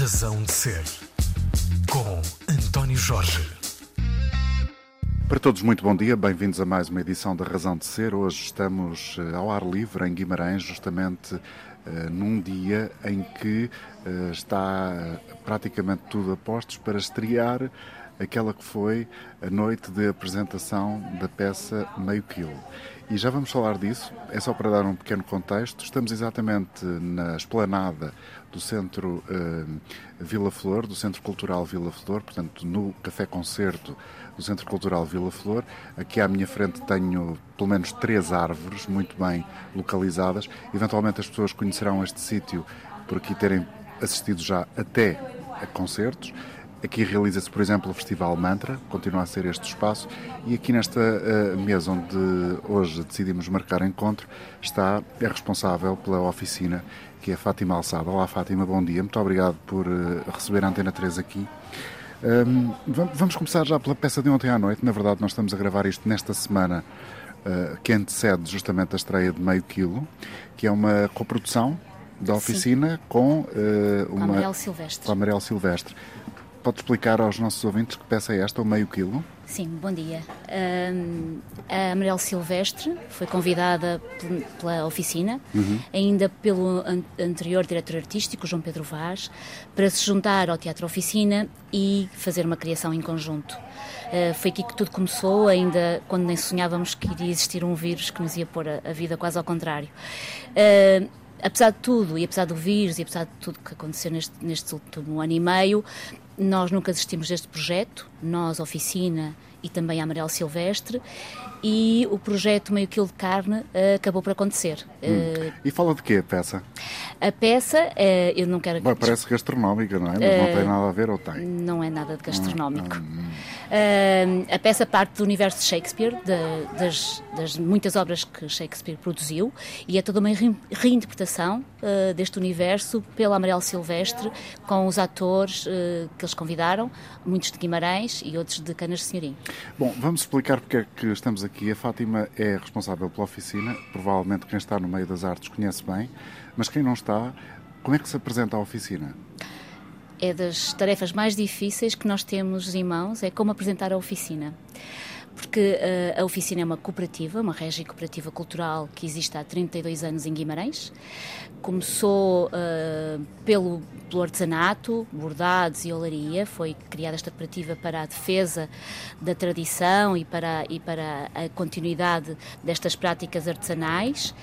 Razão de Ser, com António Jorge. Para todos, muito bom dia, bem-vindos a mais uma edição da Razão de Ser. Hoje estamos eh, ao ar livre em Guimarães, justamente uh, num dia em que uh, está praticamente tudo a postos para estrear aquela que foi a noite de apresentação da peça Meio Quilo. E já vamos falar disso, é só para dar um pequeno contexto. Estamos exatamente na esplanada do Centro uh, Vila Flor, do Centro Cultural Vila Flor, portanto, no Café Concerto do Centro Cultural Vila Flor. Aqui à minha frente tenho pelo menos três árvores muito bem localizadas. Eventualmente as pessoas conhecerão este sítio por aqui terem assistido já até a concertos. Aqui realiza-se, por exemplo, o Festival Mantra, continua a ser este espaço, e aqui nesta uh, mesa onde hoje decidimos marcar encontro está a responsável pela oficina, que é Fátima Alçada. Olá Fátima, bom dia, muito obrigado por uh, receber a Antena 3 aqui. Um, vamos começar já pela peça de ontem à noite, na verdade nós estamos a gravar isto nesta semana uh, que antecede justamente a estreia de Meio Quilo, que é uma coprodução da oficina Sim. com, uma... Com Amarelo Silvestre. Com Amarelo Silvestre. Pode explicar aos nossos ouvintes que peça é esta, o meio quilo? Sim, bom dia. Um, a Amarelo Silvestre foi convidada pela oficina, uhum. ainda pelo an anterior diretor artístico, João Pedro Vaz, para se juntar ao Teatro Oficina e fazer uma criação em conjunto. Uh, foi aqui que tudo começou, ainda quando nem sonhávamos que iria existir um vírus que nos ia pôr a, a vida quase ao contrário. Uh, apesar de tudo, e apesar do vírus, e apesar de tudo que aconteceu neste, neste último ano e meio, nós nunca desistimos deste projeto, nós, Oficina e também a Amarelo Silvestre, e o projeto Meio Quilo de Carne uh, acabou por acontecer. Hum. Uh, e fala de quê a peça? A peça, uh, eu não quero... Parece gastronómica, não é? Mas não tem nada a ver ou tem? Não é nada de gastronómico. Hum, hum. a peça parte do universo de Shakespeare, de, das, das, muitas obras que Shakespeare produziu, e é toda uma re reinterpretação deste universo pela Amarelo Silvestre, com os atores que eles convidaram, muitos de Guimarães e outros de Canas de Senhorim. Bom, vamos explicar porque é que estamos aqui. A Fátima é responsável pela oficina, provavelmente quem está no meio das artes conhece bem, mas quem não está, como é que se apresenta a oficina? É das tarefas mais difíceis que nós temos em mãos, é como apresentar a oficina porque uh, a oficina é uma cooperativa, uma régia cooperativa cultural que existe há 32 anos em Guimarães. Começou uh, pelo, pelo artesanato, bordados e olaria. Foi criada esta cooperativa para a defesa da tradição e para, e para a continuidade destas práticas artesanais.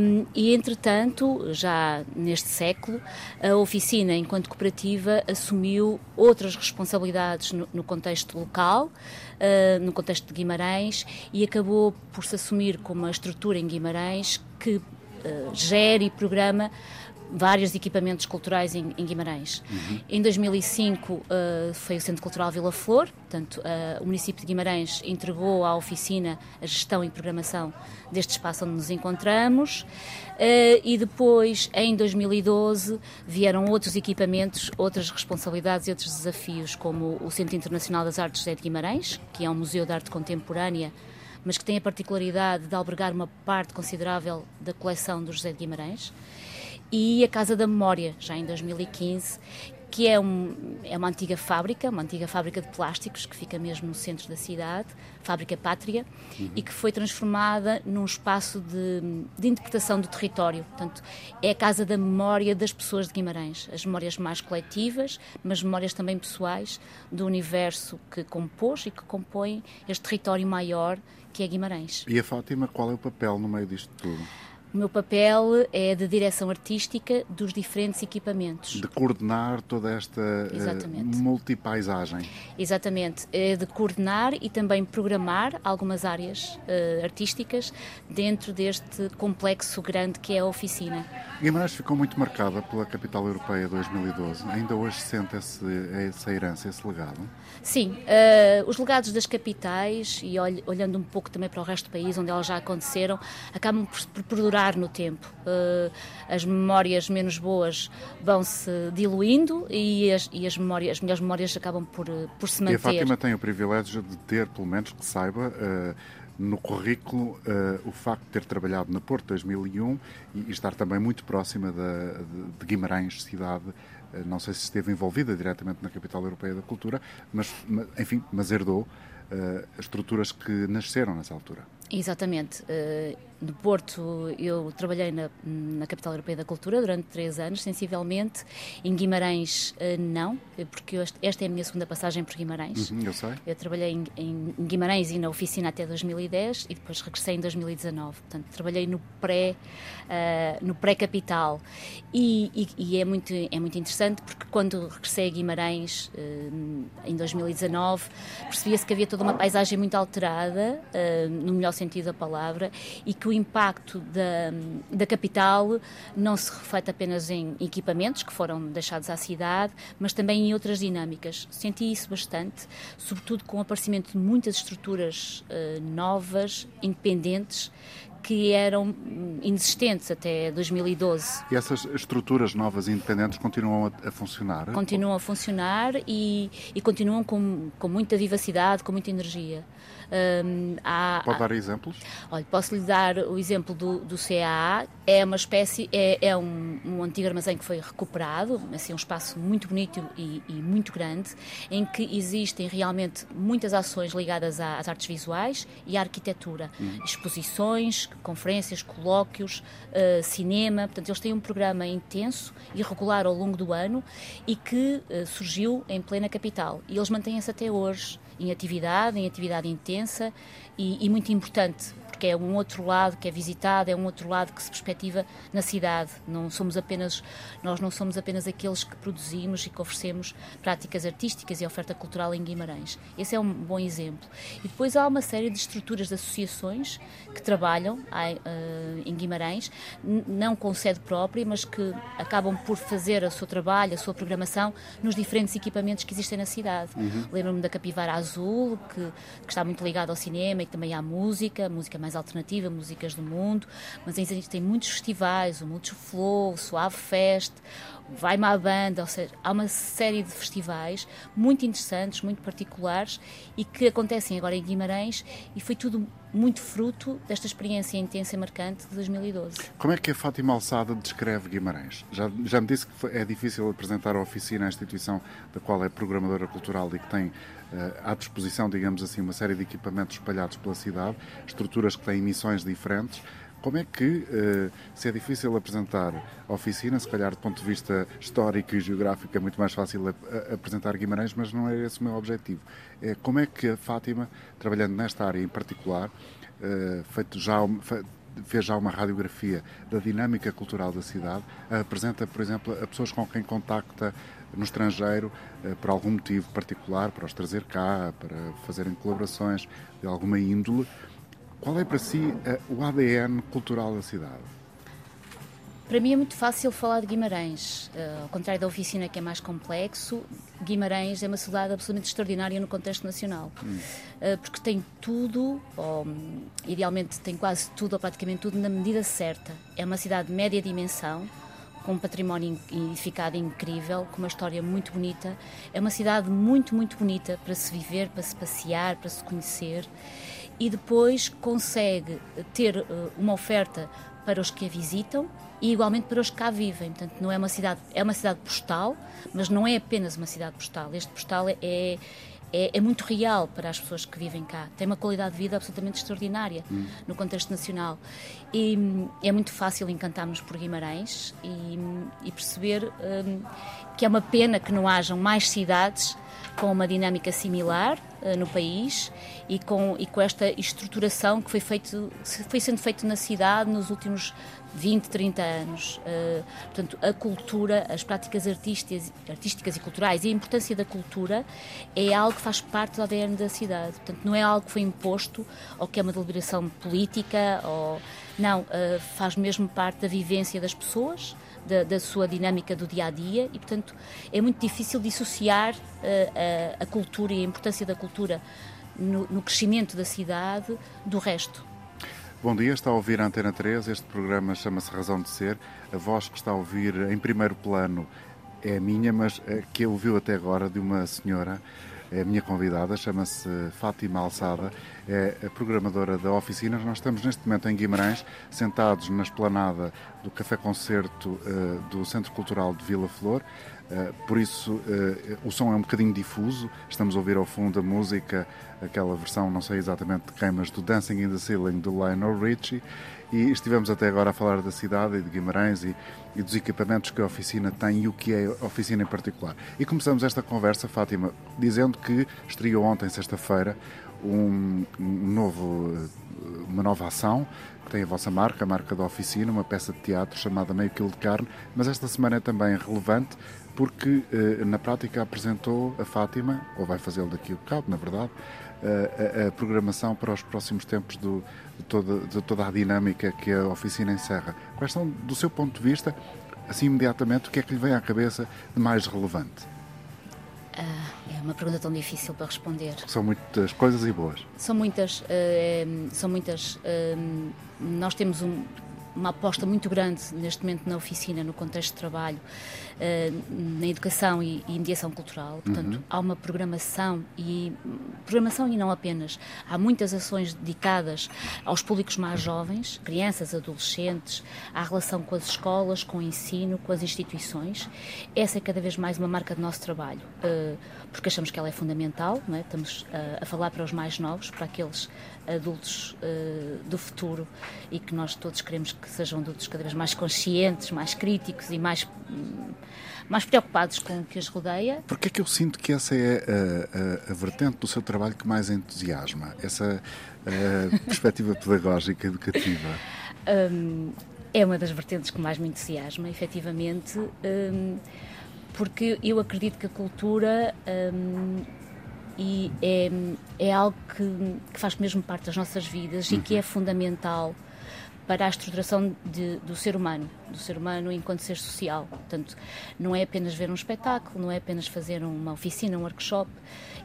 Um, e, entretanto, já neste século, a oficina, enquanto cooperativa, assumiu outras responsabilidades no, no contexto local, uh, no contexto de Guimarães, e acabou por se assumir como uma estrutura em Guimarães que uh, gere e programa vários equipamentos culturais em, em Guimarães. Uhum. Em 2005 uh, foi o Centro Cultural Vila Flor, portanto, uh, o município de Guimarães entregou à oficina a gestão e programação deste espaço onde nos encontramos. Uh, e depois, em 2012, vieram outros equipamentos, outras responsabilidades e outros desafios, como o Centro Internacional das Artes José de Guimarães, que é um museu de arte contemporânea mas que tem a particularidade de albergar uma parte considerável da coleção do José de Guimarães e a Casa da Memória, já em 2015, que é, um, é uma antiga fábrica, uma antiga fábrica de plásticos que fica mesmo no centro da cidade, Fábrica Pátria, uhum. e que foi transformada num espaço de, de, interpretação do território. Portanto, é a casa da memória das pessoas de Guimarães, as memórias mais coletivas, mas memórias também pessoais do universo que compôs e que compõe este território maior que é Guimarães. E a Fátima, qual é o papel no meio disto tudo? O meu papel é de direção artística dos diferentes equipamentos. De coordenar toda esta uh, multipaisagem. Exatamente. É de coordenar e também programar algumas áreas uh, artísticas dentro deste complexo grande que é a oficina. Guimarães ficou muito marcada pela Capital Europeia 2012. Ainda hoje sente esse, essa herança, esse legado? Sim. Uh, os legados das capitais, e olhando um pouco também para o resto do país, onde elas já aconteceram, acabam por, por perdurar no tempo. Uh, as memórias menos boas vão se diluindo e as, e as, memórias, as melhores memórias acabam por, por se manter. E a Fátima tem o privilégio de ter, pelo menos que saiba, uh, no currículo uh, o facto de ter trabalhado na Porto 2001 e, e estar também muito próxima de, de Guimarães, cidade não sei se esteve envolvida diretamente na capital europeia da cultura, mas, enfim, mas herdou uh, estruturas que nasceram nessa altura. Exatamente. Uh, no Porto, eu trabalhei na, na, Capital Europeia da Cultura durante três anos, sensivelmente. Em Guimarães, uh, não, porque esta é a minha segunda passagem por Guimarães. Uhum, eu sei. Eu trabalhei em, em, Guimarães e na oficina até 2010 e depois regressei em 2019. Portanto, trabalhei no pré, uh, no pré-capital. E, e, e, é, muito, é muito interessante porque quando regressei a Guimarães em 2019, percebia-se que havia toda uma paisagem muito alterada, no melhor sentido da palavra, e que o impacto da, da capital não se reflete apenas em equipamentos que foram deixados à cidade, mas também em outras dinâmicas. Senti isso bastante, sobretudo com o aparecimento de muitas estruturas uh, novas, independentes, que eram inexistentes até 2012. E essas estruturas novas e independentes continuam a, a funcionar? Continuam a funcionar e, e, continuam com, com muita vivacidade, com muita energia. Um, há, Pode dar exemplos? Olha, posso lhe dar o exemplo do, do CAA. É uma espécie, é, é um, um, antigo armazém que foi recuperado, assim, um espaço muito bonito e, e muito grande, em que existem realmente muitas ações ligadas às artes visuais e à arquitetura. Uhum. Exposições, conferências, colóquios, uh, cinema. Portanto, eles têm um programa intenso e regular ao longo do ano e que uh, surgiu em plena capital. E eles mantêm-se até hoje em atividade, em atividade intensa e, e muito importante porque é um outro lado que é visitado, é um outro lado que se perspectiva na cidade. Não somos apenas nós não somos apenas aqueles que produzimos e que oferecemos práticas artísticas e oferta cultural em Guimarães. Esse é um bom exemplo. E depois há uma série de estruturas de associações que trabalham uh, em Guimarães, não com sede própria, mas que acabam por fazer o seu trabalho, a sua programação nos diferentes equipamentos que existem na cidade. Uhum. Lembro-me da Capivara Azul, que, que está muito ligada ao cinema e também à música, música mais alternativa, músicas do mundo, mas existem muitos festivais, o Multiflow, o Suave Fest, vai-me à banda, ou seja, há uma série de festivais muito interessantes, muito particulares e que acontecem agora em Guimarães e foi tudo muito fruto desta experiência intensa e marcante de 2012. Como é que a Fátima Alçada descreve Guimarães? Já, já me disse que é difícil apresentar a oficina, a instituição da qual é programadora cultural e que tem à disposição, digamos assim, uma série de equipamentos espalhados pela cidade, estruturas que têm missões diferentes. Como é que, uh, se é difícil apresentar a oficina, se calhar do ponto de vista histórico e geográfico é muito mais fácil apresentar Guimarães, mas não é esse o meu objetivo. É como é que a Fátima, trabalhando nesta área em particular, feito já, fez já uma radiografia da dinâmica cultural da cidade, apresenta, por exemplo, a pessoas com quem contacta no estrangeiro uh, por algum motivo particular, para os trazer cá, para fazerem colaborações de alguma índole, qual é para si uh, o ADN cultural da cidade? Para mim é muito fácil falar de Guimarães. Uh, ao contrário da oficina, que é mais complexo, Guimarães é uma cidade absolutamente extraordinária no contexto nacional. Hum. Uh, porque tem tudo, ou idealmente tem quase tudo, ou praticamente tudo, na medida certa. É uma cidade de média dimensão, com um património edificado incrível, com uma história muito bonita. É uma cidade muito, muito bonita para se viver, para se passear, para se conhecer e depois consegue ter uh, uma oferta para os que a visitam e igualmente para os que cá vivem. Portanto, não é uma cidade, é uma cidade postal, mas não é apenas uma cidade postal. Este postal é, é, é muito real para as pessoas que vivem cá. Tem uma qualidade de vida absolutamente extraordinária hum. no contexto nacional. E é muito fácil encantarmos por Guimarães e, e perceber um, que é uma pena que não hajam mais cidades com uma dinâmica similar uh, no país e com, e com esta estruturação que foi, feito, foi sendo feito na cidade nos últimos 20, 30 anos. Uh, portanto, a cultura, as práticas artísticas, artísticas e culturais e a importância da cultura é algo que faz parte do ADN da cidade. Portanto, não é algo que foi imposto ou que é uma deliberação política, ou, não, uh, faz mesmo parte da vivência das pessoas da, da, sua dinâmica do dia a dia e, portanto, é muito difícil dissociar uh, a, a, cultura e a importância da cultura no, no, crescimento da cidade do resto. Bom dia, está a ouvir a Antena 3. Este programa chama-se Razão de Ser. A voz que está a ouvir em primeiro plano é a minha, mas a que ouviu até agora de uma senhora, é a minha convidada, chama-se Fátima Alçada é a programadora da oficina. Nós estamos neste momento em Guimarães, sentados na esplanada do Café Concerto uh, do Centro Cultural de Vila Flor. Uh, por isso uh, o som é um bocadinho difuso. Estamos a ouvir ao fundo a música, aquela versão, não sei exatamente de quem, mas do Dancing in the Ceiling do Lionel Richie. E estivemos até agora a falar da cidade e de Guimarães e, e, dos equipamentos que a oficina tem e o que é a oficina em particular. E começamos esta conversa, Fátima, dizendo que estreou ontem, sexta-feira, um, um novo, uma nova ação que tem a vossa marca, a marca da oficina, uma peça de teatro chamada Meio Quilo de Carne, mas esta semana é também relevante porque eh, na prática apresentou a Fátima, ou vai fazê-lo daqui a bocado, na verdade, a, a, programação para os próximos tempos do, de, toda, de toda a dinâmica que a oficina encerra. Quais são, do seu ponto de vista, assim imediatamente, o que é que lhe vem à cabeça de mais relevante? Ah, é uma pergunta tão difícil para responder. São muitas coisas e boas. São muitas, uh, são muitas. Uh, nós temos um, uma aposta muito grande neste momento na oficina, no contexto de trabalho, uh, na educação e, e, mediação cultural. Portanto, uhum. há uma programação e programação e não apenas. Há muitas ações dedicadas aos públicos mais jovens, crianças, adolescentes, à relação com as escolas, com o ensino, com as instituições. Essa é cada vez mais uma marca do nosso trabalho, uh, porque achamos que ela é fundamental. É? Estamos uh, a falar para os mais novos, para aqueles adultos uh, do futuro e que nós todos queremos que sejam adultos cada vez mais conscientes, mais críticos e mais, mais preocupados com o que os rodeia. Porque é que eu sinto que essa é a, a, a vertente do seu trabalho que mais entusiasma? Essa perspectiva pedagógica, educativa? Um, é uma das vertentes que mais me entusiasma, efetivamente, um, porque eu acredito que a cultura um, e é, é algo que, que, faz mesmo parte das nossas vidas uhum. e que é uhum. fundamental para a estruturação de, do ser humano, do ser humano enquanto ser social. Portanto, não é apenas ver um espetáculo, não é apenas fazer uma oficina, um workshop.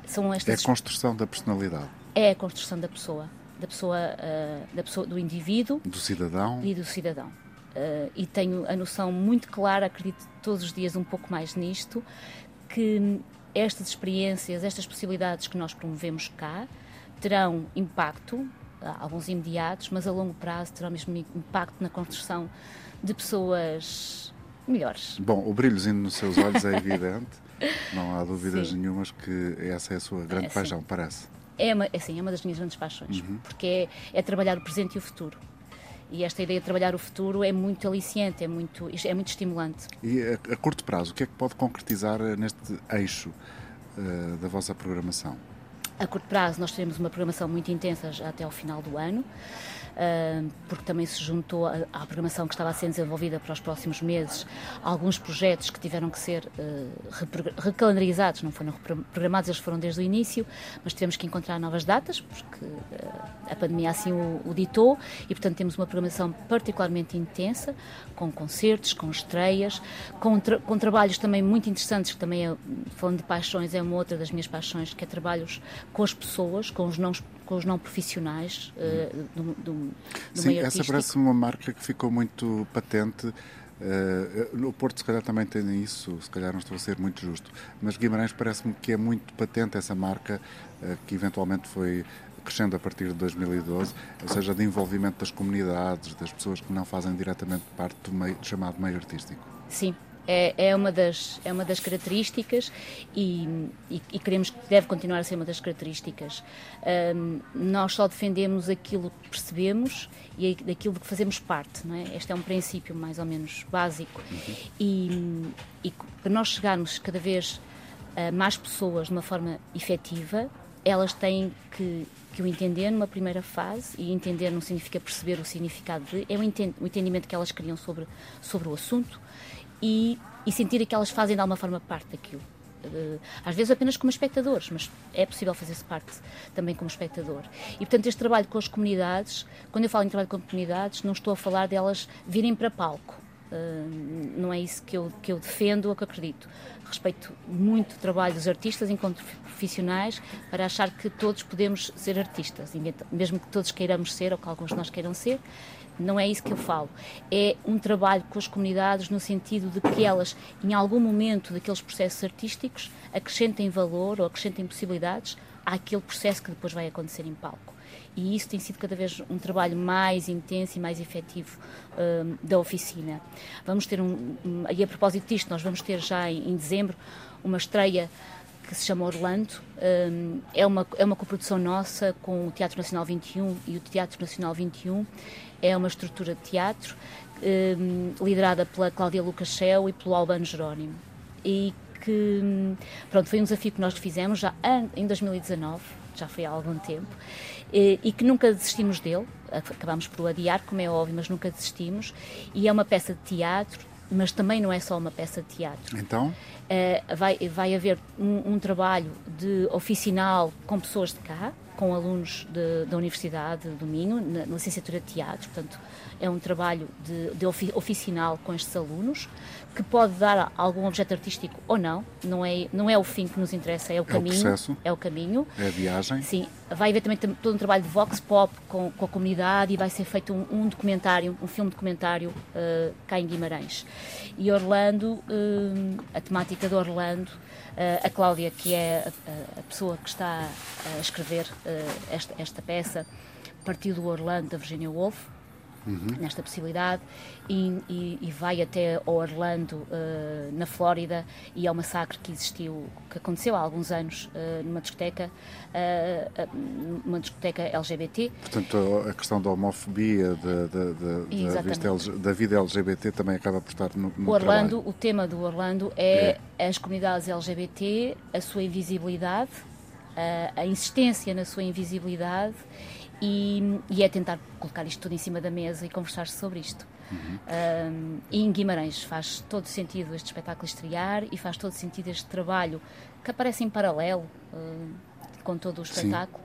São estas... É a construção da personalidade. É a construção da pessoa, da pessoa, uh, da pessoa, do indivíduo, do cidadão e do cidadão. Uh, e tenho a noção muito clara, acredito todos os dias um pouco mais nisto, que estas experiências, estas possibilidades que nós promovemos cá, terão impacto, alguns imediatos, mas a longo prazo terão mesmo impacto na construção de pessoas melhores. Bom, o brilhozinho nos seus olhos é evidente, não há dúvidas Sim. nenhumas que essa é a sua grande é, paixão, parece. É uma, é, assim, é uma das minhas grandes paixões, uhum. porque é, é trabalhar o presente e o futuro. E esta ideia de trabalhar o futuro é muito aliciante, é muito, é muito estimulante. E a, a curto prazo, o que é que pode concretizar neste eixo uh, da vossa programação? A curto prazo, nós teremos uma programação muito intensa até ao final do ano porque também se juntou à programação que estava a ser desenvolvida para os próximos meses alguns projetos que tiveram que ser uh, recalendarizados, não foram programados, eles foram desde o início, mas tivemos que encontrar novas datas, porque uh, a pandemia assim o, o, ditou, e portanto temos uma programação particularmente intensa, com concertos, com estreias, com, tra com trabalhos também muito interessantes, que também, é, falando de paixões, é uma outra das minhas paixões, que é trabalhos com as pessoas, com os não com os não profissionais uh, do, do, do Sim, meio essa parece uma marca que ficou muito patente. Uh, no Porto, se calhar, também tem isso, se calhar não estou a ser muito justo, mas Guimarães parece-me que é muito patente essa marca uh, que eventualmente foi crescendo a partir de 2012, ou seja, de envolvimento das comunidades, das pessoas que não fazem diretamente parte do, meio, do chamado meio artístico. Sim, é, é, uma, das, é uma das características e, e, e, queremos que deve continuar a ser uma das características. Um, nós só defendemos aquilo que percebemos e daquilo que fazemos parte, não é? Este é um princípio mais ou menos básico. E, e para nós chegarmos cada vez a mais pessoas de uma forma efetiva, elas têm que, que o entender numa primeira fase, e entender não significa perceber o significado de, é o entendimento que elas criam sobre, sobre o assunto e, e sentir que elas fazem de alguma forma parte daquilo. Eh, às vezes apenas como espectadores, mas é possível fazer-se parte também como espectador. E portanto, este trabalho com as comunidades, quando eu falo em trabalho com comunidades, não estou a falar delas virem para palco. Uh, não é isso que eu, que eu defendo ou que acredito. Respeito muito o trabalho dos artistas enquanto profissionais para achar que todos podemos ser artistas, mesmo que todos queiramos ser ou que alguns de nós queiram ser, não é isso que eu falo. É um trabalho com as comunidades no sentido de que elas, em algum momento daqueles processos artísticos, acrescentem valor ou acrescentem possibilidades àquele processo que depois vai acontecer em palco. E isso tem sido cada vez um trabalho mais intenso e mais efetivo uh, da oficina. Vamos ter um, um, e a propósito disto, nós vamos ter já em, em dezembro uma estreia que se chama Orlando. Um, é, uma, é uma coprodução nossa com o Teatro Nacional 21 e o Teatro Nacional 21. É uma estrutura de teatro um, liderada pela Cláudia Lucas Shell e pelo Albano Jerónimo. E que, pronto, foi um desafio que nós fizemos já em 2019, já foi há algum tempo, e que nunca desistimos dele. Acabámos por o adiar, como é óbvio, mas nunca desistimos. E é uma peça de teatro mas também não é só uma peça de teatro. Então? Uh, vai, vai haver um, um, trabalho de oficinal com pessoas de cá, com alunos de, da Universidade do Minho, na, na licenciatura de teatro, portanto, é um trabalho de, de oficinal com estes alunos, que pode dar algum objeto artístico ou não, não é, não é o fim que nos interessa, é o caminho. É o processo. É o caminho. É a viagem. Sim, vai haver também todo um trabalho de vox pop com, com a comunidade e vai ser feito um, um documentário, um filme documentário uh, cá em Guimarães. E Orlando, uh, a temática de Orlando, a Cláudia, que é a, a, pessoa que está a escrever esta, esta peça, partiu do Orlando da Virginia Woolf, uhum. nesta possibilidade e, e, e, vai até Orlando, uh, na Flórida, e é um massacre que existiu, que aconteceu há alguns anos uh, numa discoteca, uh, uma discoteca LGBT. Portanto, a questão da homofobia, de, de, de, da, da, vida LGBT também acaba por estar no, no o Orlando, trabalho. O tema do Orlando é, é, as comunidades LGBT, a sua invisibilidade, a, a insistência na sua invisibilidade e, e, é tentar colocar isto tudo em cima da mesa e conversar sobre isto. Uhum. Um, e em Guimarães faz todo sentido este espetáculo estrear e faz todo sentido este trabalho que aparece em paralelo uh, com todo o espetáculo,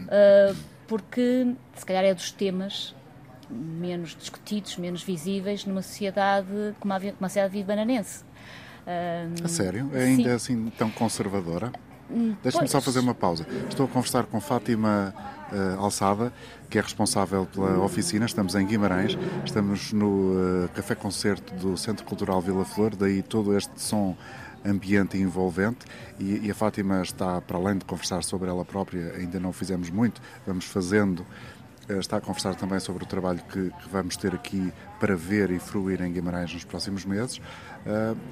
uh, porque se calhar é dos temas menos discutidos, menos visíveis numa sociedade como a, como a sociedade vive bananense. Um, a sério? É ainda sim. assim tão conservadora? Hum, Deixa-me só fazer uma pausa. Estou a conversar com Fátima uh, Alçada, que é responsável pela oficina. Estamos em Guimarães, estamos no uh, Café Concerto do Centro Cultural Vila Flor, daí todo este som ambiente e envolvente e, e, a Fátima está, para além de conversar sobre ela própria, ainda não fizemos muito, vamos fazendo, uh, está a conversar também sobre o trabalho que, que, vamos ter aqui para ver e fruir em Guimarães nos próximos meses.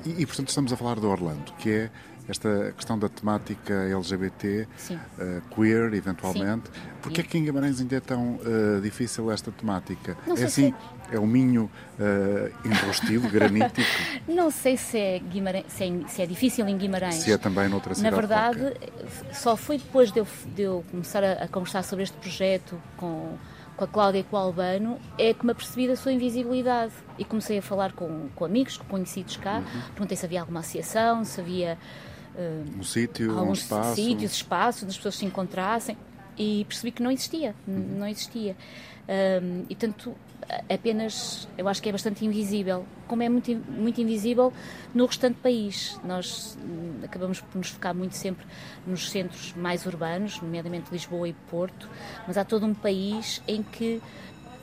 E, e, portanto, estamos a falar do Orlando, que é esta questão da temática LGBT, uh, queer, eventualmente. Sim. Porquê é que em Guimarães ainda é tão uh, difícil esta temática? Não é assim, se... é o minho uh, enrostido, granítico? Não sei se é, Guimarães, se, é, se é, difícil em Guimarães. Se é também noutra cidade Na verdade, qualquer. só foi depois de eu, de eu começar a, a, conversar sobre este projeto com, com a Cláudia e com o Albano é que me apercebi da sua invisibilidade. E comecei a falar com, com amigos, com conhecidos cá. Uhum. Perguntei se havia alguma associação, se havia um sítio, um espaço. sítios, espaços onde as pessoas se encontrassem e percebi que não existia, uhum. não existia. Um, e tanto apenas, eu acho que é bastante invisível, como é muito, muito invisível no restante país. Nós hum, acabamos por nos focar muito sempre nos centros mais urbanos, nomeadamente Lisboa e Porto, mas há todo um país em que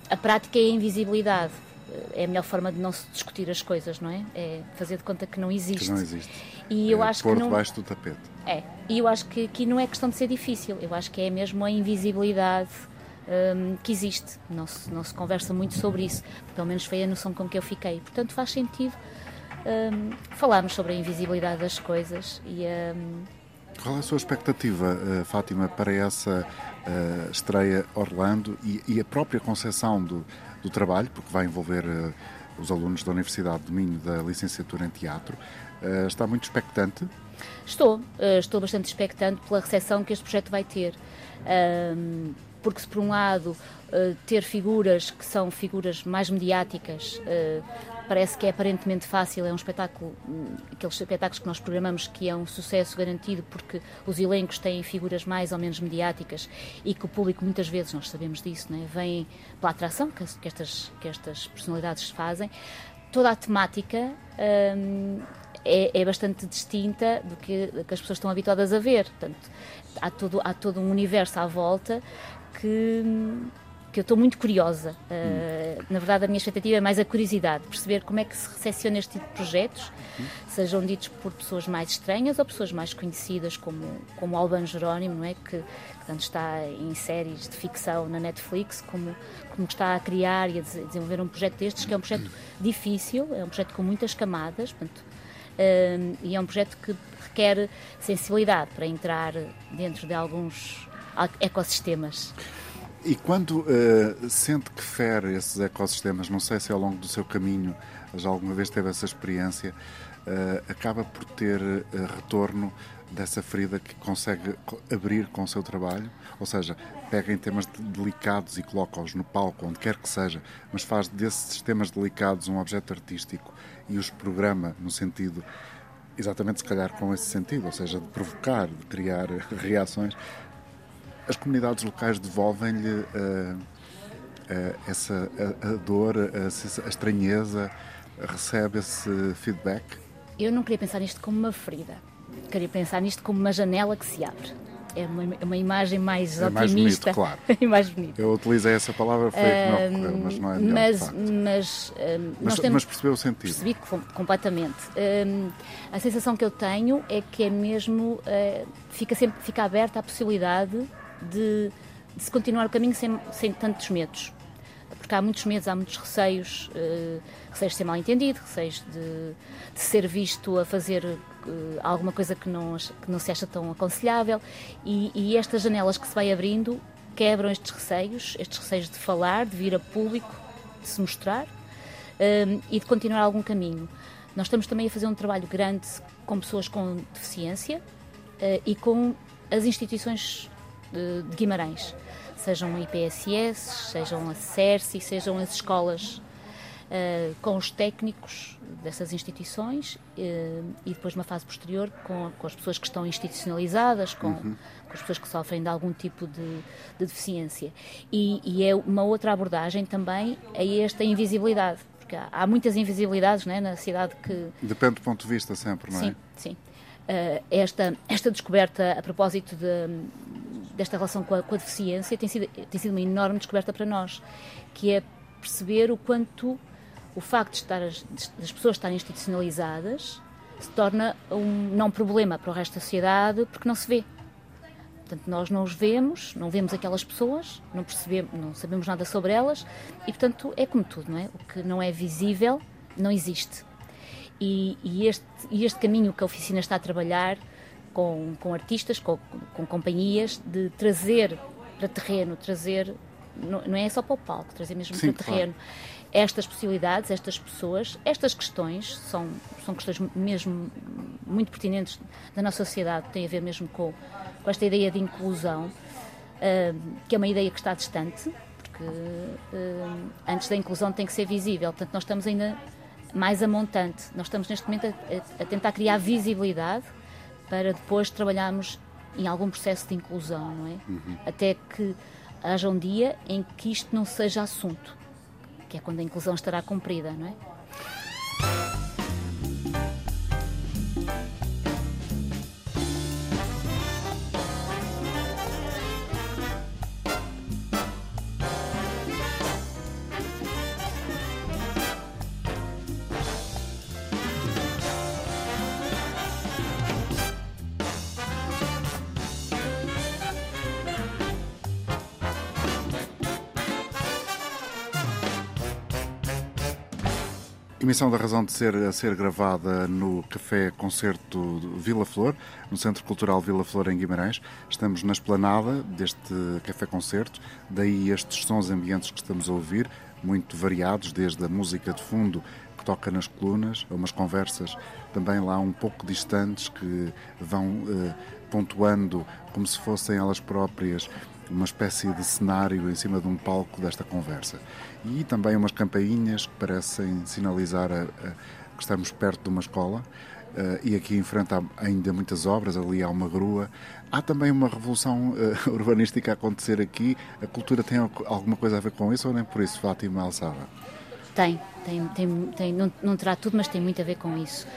a prática é a invisibilidade é a melhor forma de não se discutir as coisas, não é? É fazer de conta que não existe. Que não existe. E eu é acho pôr que não... debaixo do tapete. É. E eu acho que aqui não é questão de ser difícil. Eu acho que é mesmo a invisibilidade um, que existe. Não se, não se conversa muito sobre isso. Pelo menos foi a noção com que eu fiquei. Portanto, faz sentido um, falarmos sobre a invisibilidade das coisas e um... Qual é a sua expectativa, uh, Fátima, para essa uh, estreia Orlando e, e a própria concepção do do trabalho, porque vai envolver uh, os alunos da Universidade de Minho da licenciatura em teatro. Uh, está muito expectante? Estou, uh, estou bastante expectante pela recepção que este projeto vai ter. porque se por um lado ter figuras que são figuras mais mediáticas parece que é aparentemente fácil, é um espetáculo, hum, aqueles espetáculos que nós programamos que é um sucesso garantido porque os elencos têm figuras mais ou menos mediáticas e que o público muitas vezes, nós sabemos disso, né, vem pela atração que, que, estas, que estas personalidades fazem. Toda a temática hum, é, é, bastante distinta do que, que, as pessoas estão habituadas a ver. Portanto, há todo, há todo um universo à volta que hum, que eu estou muito curiosa. Uh, na verdade, a minha expectativa é mais a curiosidade, perceber como é que se recepciona este tipo de projetos, uhum. sejam ditos por pessoas mais estranhas ou pessoas mais conhecidas, como, como Alban Jerónimo, não é? que, que tanto está em séries de ficção na Netflix, como, como está a criar e a desenvolver um projeto destes, que é um projeto difícil, é um projeto com muitas camadas, portanto, uh, e é um projeto que requer sensibilidade para entrar dentro de alguns ecossistemas. E quando uh, sente que fere esses ecossistemas, não sei se ao longo do seu caminho já alguma vez teve essa experiência, uh, acaba por ter uh, retorno dessa ferida que consegue abrir com o seu trabalho, ou seja, pega em temas delicados e coloca-os no palco, onde quer que seja, mas faz desses temas delicados um objeto artístico e os programa no sentido, exatamente se calhar com esse sentido, ou seja, de provocar, de criar reações as comunidades locais devolvem-lhe uh, uh, essa a, a dor, a, a, estranheza, recebe esse feedback? Eu não queria pensar nisto como uma ferida, queria pensar nisto como uma janela que se abre. É uma, uma imagem mais é otimista mais bonito, claro. e mais bonita. Eu utilizei essa palavra, foi uh, não mas não é melhor, mas, mas, uh, mas, temos, mas, percebeu o sentido? Percebi completamente. Uh, a sensação que eu tenho é que é mesmo, fica sempre fica aberta a possibilidade de, de se continuar o caminho sem, sem tantos medos. Porque há muitos medos, há muitos receios, uh, receios de ser mal entendido, receios de, de ser visto a fazer uh, alguma coisa que não, que não se acha tão aconselhável. E, e estas janelas que se vai abrindo quebram estes receios, estes receios de falar, de vir a público, de se mostrar uh, e de continuar algum caminho. Nós estamos também a fazer um trabalho grande com pessoas com deficiência uh, e com as instituições de, de Guimarães, sejam IPSS, sejam a CERCI, sejam as escolas Uh, com os técnicos dessas instituições uh, e depois numa fase posterior com, com, as pessoas que estão institucionalizadas, com, uhum. com, as pessoas que sofrem de algum tipo de, de deficiência. E, e, é uma outra abordagem também a esta invisibilidade, porque há, há muitas invisibilidades né, na cidade que... Depende do ponto de vista sempre, não é? Sim, sim. Uh, esta, esta descoberta a propósito de, desta relação com a, com a, deficiência tem sido, tem sido uma enorme descoberta para nós, que é perceber o quanto o facto de estar as, das pessoas estarem institucionalizadas se torna um não problema para o resto da sociedade porque não se vê. Portanto, nós não os vemos, não vemos aquelas pessoas, não percebemos, não sabemos nada sobre elas e, portanto, é como tudo, não é? O que não é visível não existe. E, e este, e este caminho que a oficina está a trabalhar com, com artistas, com, com companhias, de trazer para terreno, trazer, não, não é só para o palco, trazer mesmo Sim, para terreno estas possibilidades, estas pessoas, estas questões, são, são questões mesmo muito pertinentes da nossa sociedade, têm a ver mesmo com, com esta ideia de inclusão, uh, que é uma ideia que está distante, porque uh, antes da inclusão tem que ser visível, portanto nós estamos ainda mais a montante, nós estamos neste momento a, a tentar criar visibilidade para depois trabalharmos em algum processo de inclusão, não é? Uhum. Até que haja um dia em que isto não seja assunto, que é quando a inclusão estará cumprida, não é? Emissão da Razão de Ser a ser gravada no Café Concerto Vila Flor, no Centro Cultural Vila Flor, em Guimarães. Estamos na esplanada deste Café Concerto, daí estes sons ambientes que estamos a ouvir, muito variados, desde a música de fundo que toca nas colunas, a umas conversas também lá um pouco distantes que vão eh, pontuando como se fossem elas próprias uma espécie de cenário em cima de um palco desta conversa. E também umas campainhas que parecem sinalizar a, a, que estamos perto de uma escola. Uh, e aqui em frente há ainda muitas obras, ali há uma grua. Há também uma revolução uh, urbanística a acontecer aqui. A cultura tem alguma coisa a ver com isso ou nem por isso, Fátima Alçada? Tem, tem, tem, tem não, não terá tudo, mas tem muito a ver com isso.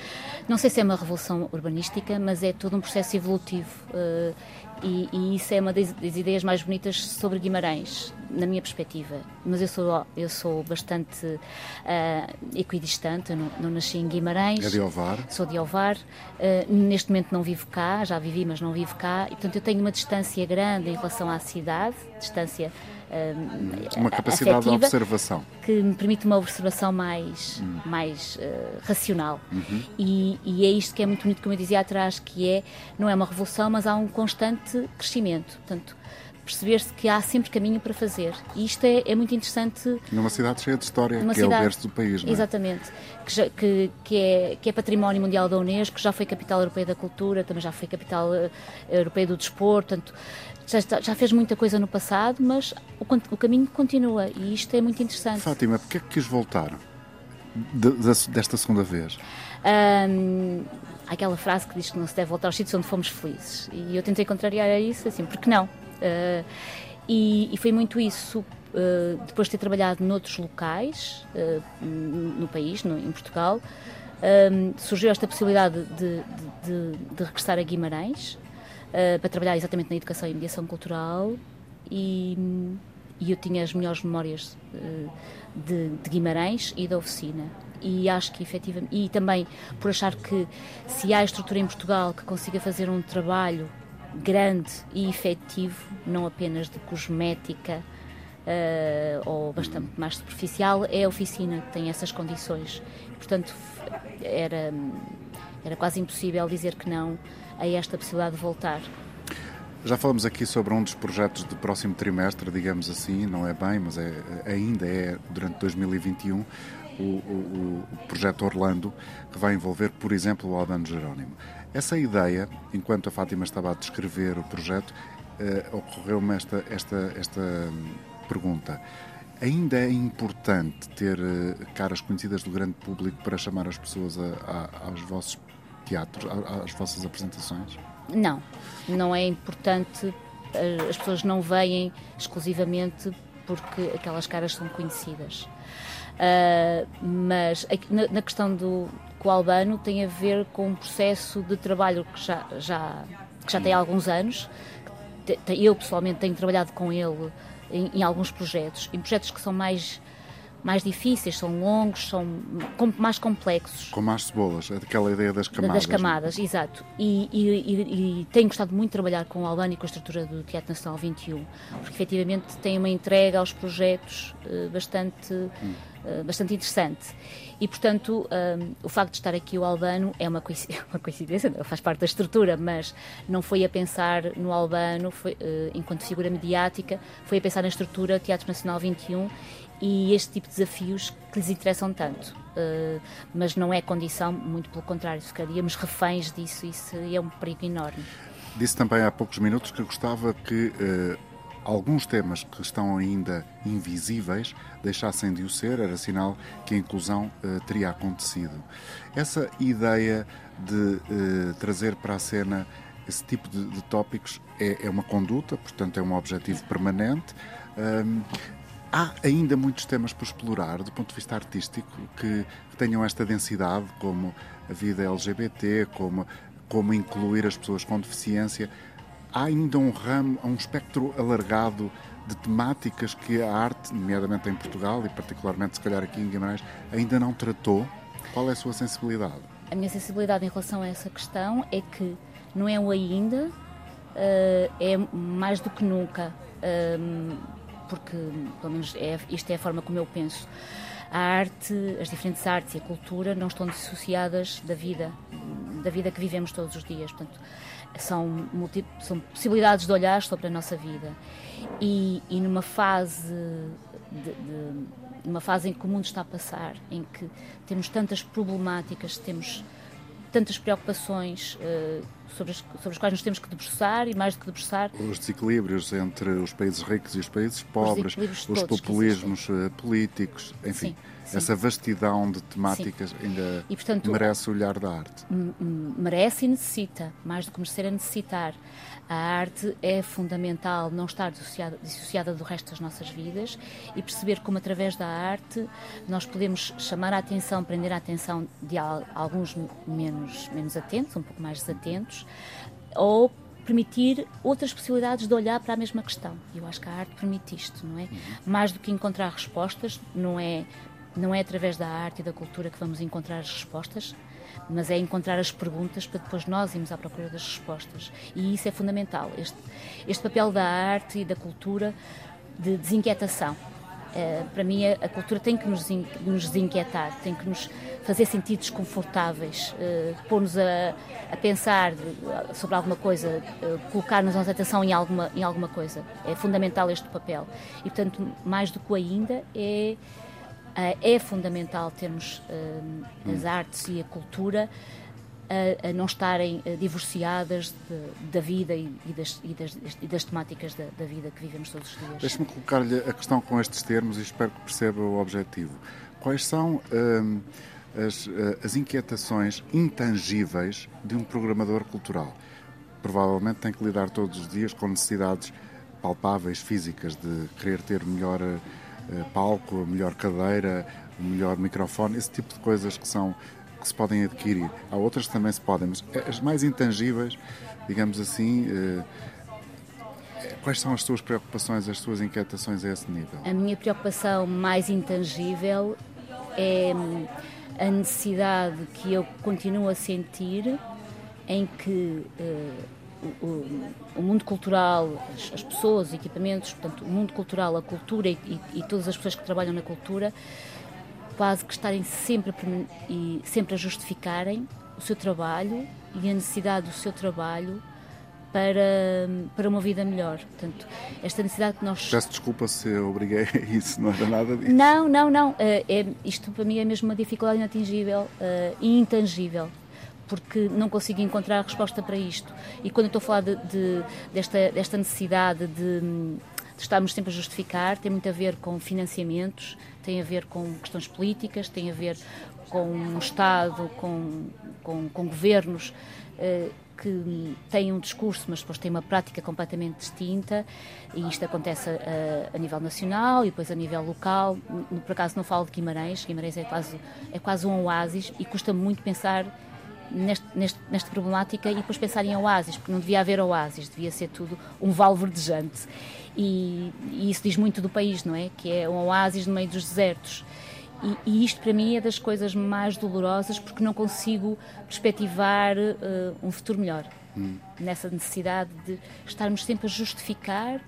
Não sei se é uma revolução urbanística, mas é todo um processo evolutivo. Uh, e, e, isso é uma das, das, ideias mais bonitas sobre Guimarães, na minha perspectiva. Mas eu sou, eu sou bastante uh, equidistante, eu não, não, nasci em Guimarães. É de Ovar? Sou de Ovar. Uh, neste momento não vivo cá, já vivi, mas não vivo cá. E, portanto, eu tenho uma distância grande em relação à cidade, distância uma capacidade afetiva, de observação que me permite uma observação mais hum. mais uh, racional uhum. e, e, é isto que é muito bonito como eu dizia atrás que é não é uma revolução mas há um constante crescimento portanto perceber-se que há sempre caminho para fazer. E isto é, é muito interessante. Numa cidade cheia de história, que cidade, é o berço do país, não é? Exatamente. Que, já, que, que, é, que é património mundial da Unesco, já foi capital europeia da cultura, também já foi capital uh, europeia do desporto. Portanto, já, já, fez muita coisa no passado, mas o, o, caminho continua e isto é muito interessante. Fátima, porquê é que quis voltar de, de, desta segunda vez? Um, há aquela frase que diz que não se deve voltar aos sítios onde fomos felizes e eu tentei contrariar a isso, assim, porque não? Uh, e, e, foi muito isso. Uh, depois de ter trabalhado noutros locais uh, no país, no, em Portugal, surgiu esta possibilidade de, de, de, de regressar a Guimarães para trabalhar exatamente na educação e mediação cultural e, e eu tinha as melhores memórias de, de Guimarães e da oficina e acho que efetivamente e também por achar que se há estrutura em Portugal que consiga fazer um trabalho grande e efetivo, não apenas de cosmética uh, ou bastante mais superficial, é a oficina que tem essas condições. Portanto, era, era quase impossível dizer que não a esta possibilidade de voltar. Já falamos aqui sobre um dos projetos do próximo trimestre, digamos assim, não é bem, mas é, ainda é durante 2021, o, o, o projeto Orlando, que vai envolver, por exemplo, o Albano Jerónimo. Essa ideia, enquanto a Fátima estava a descrever o projeto, uh, ocorreu-me esta, esta, esta hum, pergunta. Ainda é importante ter uh, caras conhecidas do grande público para chamar as pessoas a, a, aos vossos teatros, às vossas apresentações? Não, não é importante. Eh, as pessoas não veem exclusivamente porque aquelas caras são conhecidas. Uh, mas na, na, questão do, com o Albano tem a ver com um processo de trabalho que já, já, que já tem alguns anos. Eu pessoalmente tenho trabalhado com ele em, em alguns projetos, em projetos que são mais mais difíceis, são longos, são mais complexos. Com mais cebolas, é daquela ideia das camadas. Das camadas, exato. E, e, e, e, tenho gostado muito de trabalhar com o Albano e com a estrutura do Teatro Nacional 21, porque efetivamente tem uma entrega aos projetos uh, bastante, uh, bastante interessante. E, portanto, um, o facto de estar aqui o Albano é uma coincidência, uma coincidência faz parte da estrutura, mas não foi a pensar no Albano foi, uh, enquanto figura mediática, foi a pensar na estrutura Teatro Nacional 21 e este tipo de desafios que lhes interessam tanto. Uh, mas não é condição, muito pelo contrário, ficaríamos reféns disso e seria um perigo enorme. Disse também há poucos minutos que gostava que uh, alguns temas que estão ainda invisíveis deixassem de o ser, era sinal que a inclusão uh, teria acontecido. Essa ideia de trazer para a cena esse tipo de, de tópicos é, é, uma conduta, portanto é um objetivo permanente. Há ainda muitos temas por explorar do ponto de vista artístico que, que tenham esta densidade, como a vida LGBT, como, como incluir as pessoas com deficiência. Há ainda um ramo, um espectro alargado de temáticas que a arte, nomeadamente em Portugal e particularmente se calhar aqui em Guimarães, ainda não tratou. Qual é a sua sensibilidade? A minha sensibilidade em relação a essa questão é que não é o ainda, uh, é mais do que nunca. Porque, pelo menos, é, isto é a forma como eu penso. A arte, as diferentes artes e a cultura não estão dissociadas da vida, da vida que vivemos todos os dias. Portanto, são, são possibilidades de olhar sobre a nossa vida. E, e numa fase de, de, numa fase em que o mundo está a passar, em que temos tantas problemáticas, temos tantas preocupações uh, sobre, as, sobre as quais nos temos que debruçar e mais do que debruçar. Os desequilíbrios entre os países ricos e os países pobres, os, os populismos uh, políticos, enfim. Sim. Sim. Essa vastidão de temáticas Sim. ainda e, portanto, merece o olhar da arte. Merece e necessita, mais do que merecer a necessitar. A arte é fundamental não estar dissociada, dissociada, do resto das nossas vidas e perceber como, através da arte, nós podemos chamar a atenção, prender a atenção de alguns menos, menos atentos, um pouco mais desatentos, ou permitir outras possibilidades de olhar para a mesma questão. Eu acho que a arte permite isto, não é? Uhum. Mais do que encontrar respostas, não é não é através da arte e da cultura que vamos encontrar as respostas, mas é encontrar as perguntas para depois nós irmos à procura das respostas. E isso é fundamental, este, este papel da arte e da cultura de desinquietação. É, para mim, a, cultura tem que nos, nos desinquietar, tem que nos fazer sentir desconfortáveis, uh, pôr-nos a, a, pensar sobre alguma coisa, uh, colocar-nos nossa atenção em alguma, em alguma coisa. É fundamental este papel. E, portanto, mais do que ainda, é é fundamental termos uh, as artes e a cultura a, a não estarem divorciadas de, da vida e, e, das, e, das, e, das, temáticas da, da, vida que vivemos todos os dias. Deixe-me colocar-lhe a questão com estes termos e espero que perceba o objetivo. Quais são as, as inquietações intangíveis de um programador cultural? Provavelmente tem que lidar todos os dias com necessidades palpáveis, físicas, de querer ter melhor eh, palco, a melhor cadeira, o melhor microfone, esse tipo de coisas que são que se podem adquirir. Há outras que também se podem, mas as mais intangíveis, digamos assim, eh, quais são as suas preocupações, as suas inquietações a esse nível? A minha preocupação mais intangível é hum, a necessidade que eu continuo a sentir em que o, o, mundo cultural, as, as, pessoas, os equipamentos, portanto, o mundo cultural, a cultura e, e, e, todas as pessoas que trabalham na cultura, quase que estarem sempre a, e sempre a justificarem o seu trabalho e a necessidade do seu trabalho para, para uma vida melhor. Portanto, esta necessidade que nós. Peço desculpa se eu obriguei a isso, não era nada disso. Não, não, não. É, é, isto para mim é mesmo uma dificuldade inatingível uh, e intangível porque não consigo encontrar a resposta para isto. E quando eu estou a falar de, de, desta, desta necessidade de, de, estarmos sempre a justificar, tem muito a ver com financiamentos, tem a ver com questões políticas, tem a ver com um Estado, com, com, com governos eh, que têm um discurso, mas depois têm uma prática completamente distinta, e isto acontece a, a, nível nacional e depois a nível local. Por acaso não falo de Guimarães, Guimarães é quase, é quase um oásis e custa muito pensar neste, neste, nesta problemática e depois pensar em oásis, porque não devia haver oásis, devia ser tudo um vale verdejante. E, e, isso diz muito do país, não é? Que é um oásis no meio dos desertos. E, e isto para mim é das coisas mais dolorosas porque não consigo perspectivar uh, um futuro melhor. Hum. Nessa necessidade de estarmos sempre a justificar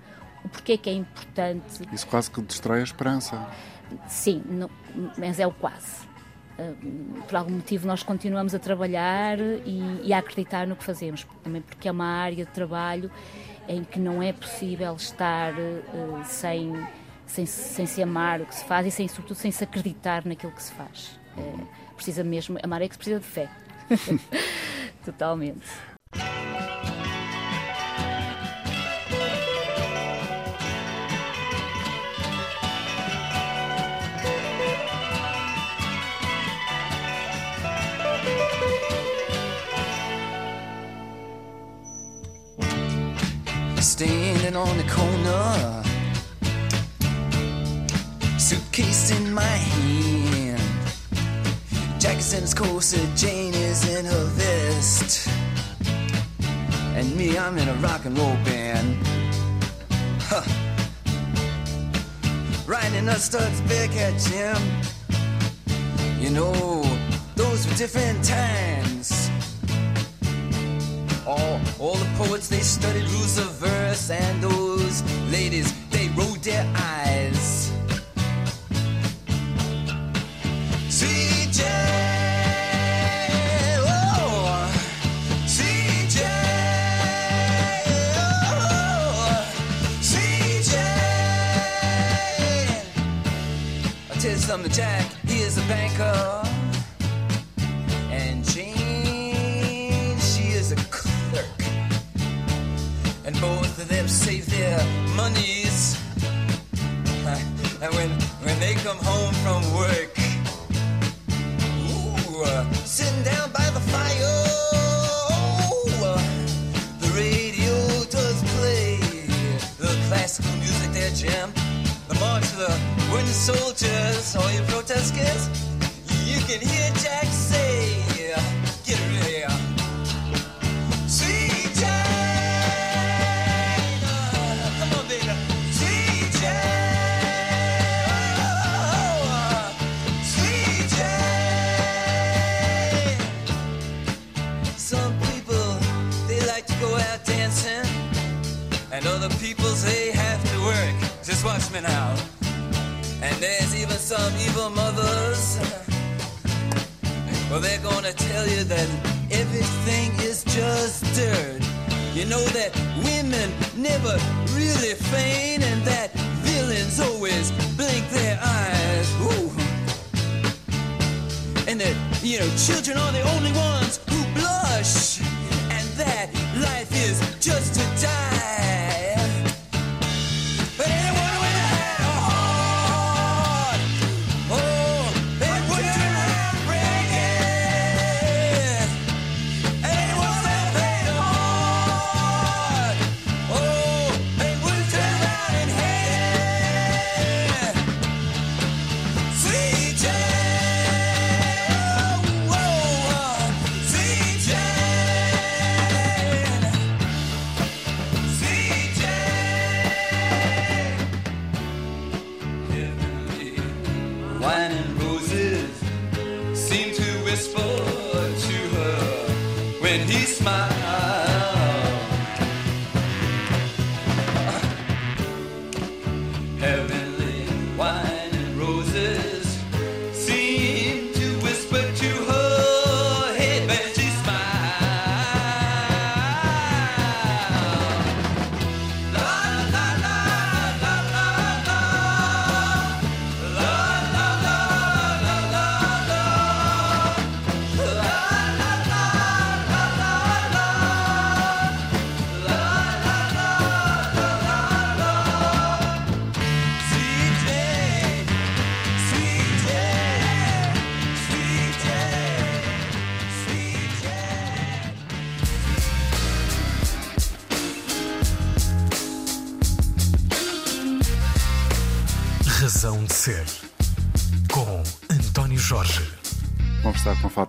o porquê que é importante. Isso quase que destrói a esperança. Sim, não, mas é o quase. Ah, por algum motivo nós continuamos a trabalhar e, e, a acreditar no que fazemos, também porque é uma área de trabalho em que não é possível estar uh, sem, sem, sem se amar o que se faz e sem, sobretudo sem se acreditar naquilo que se faz. É, precisa mesmo, amar é que se precisa de fé. Totalmente. Standing on the corner, suitcase in my hand. Jack's in his corset, Jane is in her vest, and me, I'm in a rock and roll band. Huh. Riding a studs at Jim. You know, those were different times. All, all the poets, they studied rules of verse, and those ladies, they rolled their eyes. CJ, oh, CJ, oh, CJ. I tell you something, Jack, he is a banker, save their monies.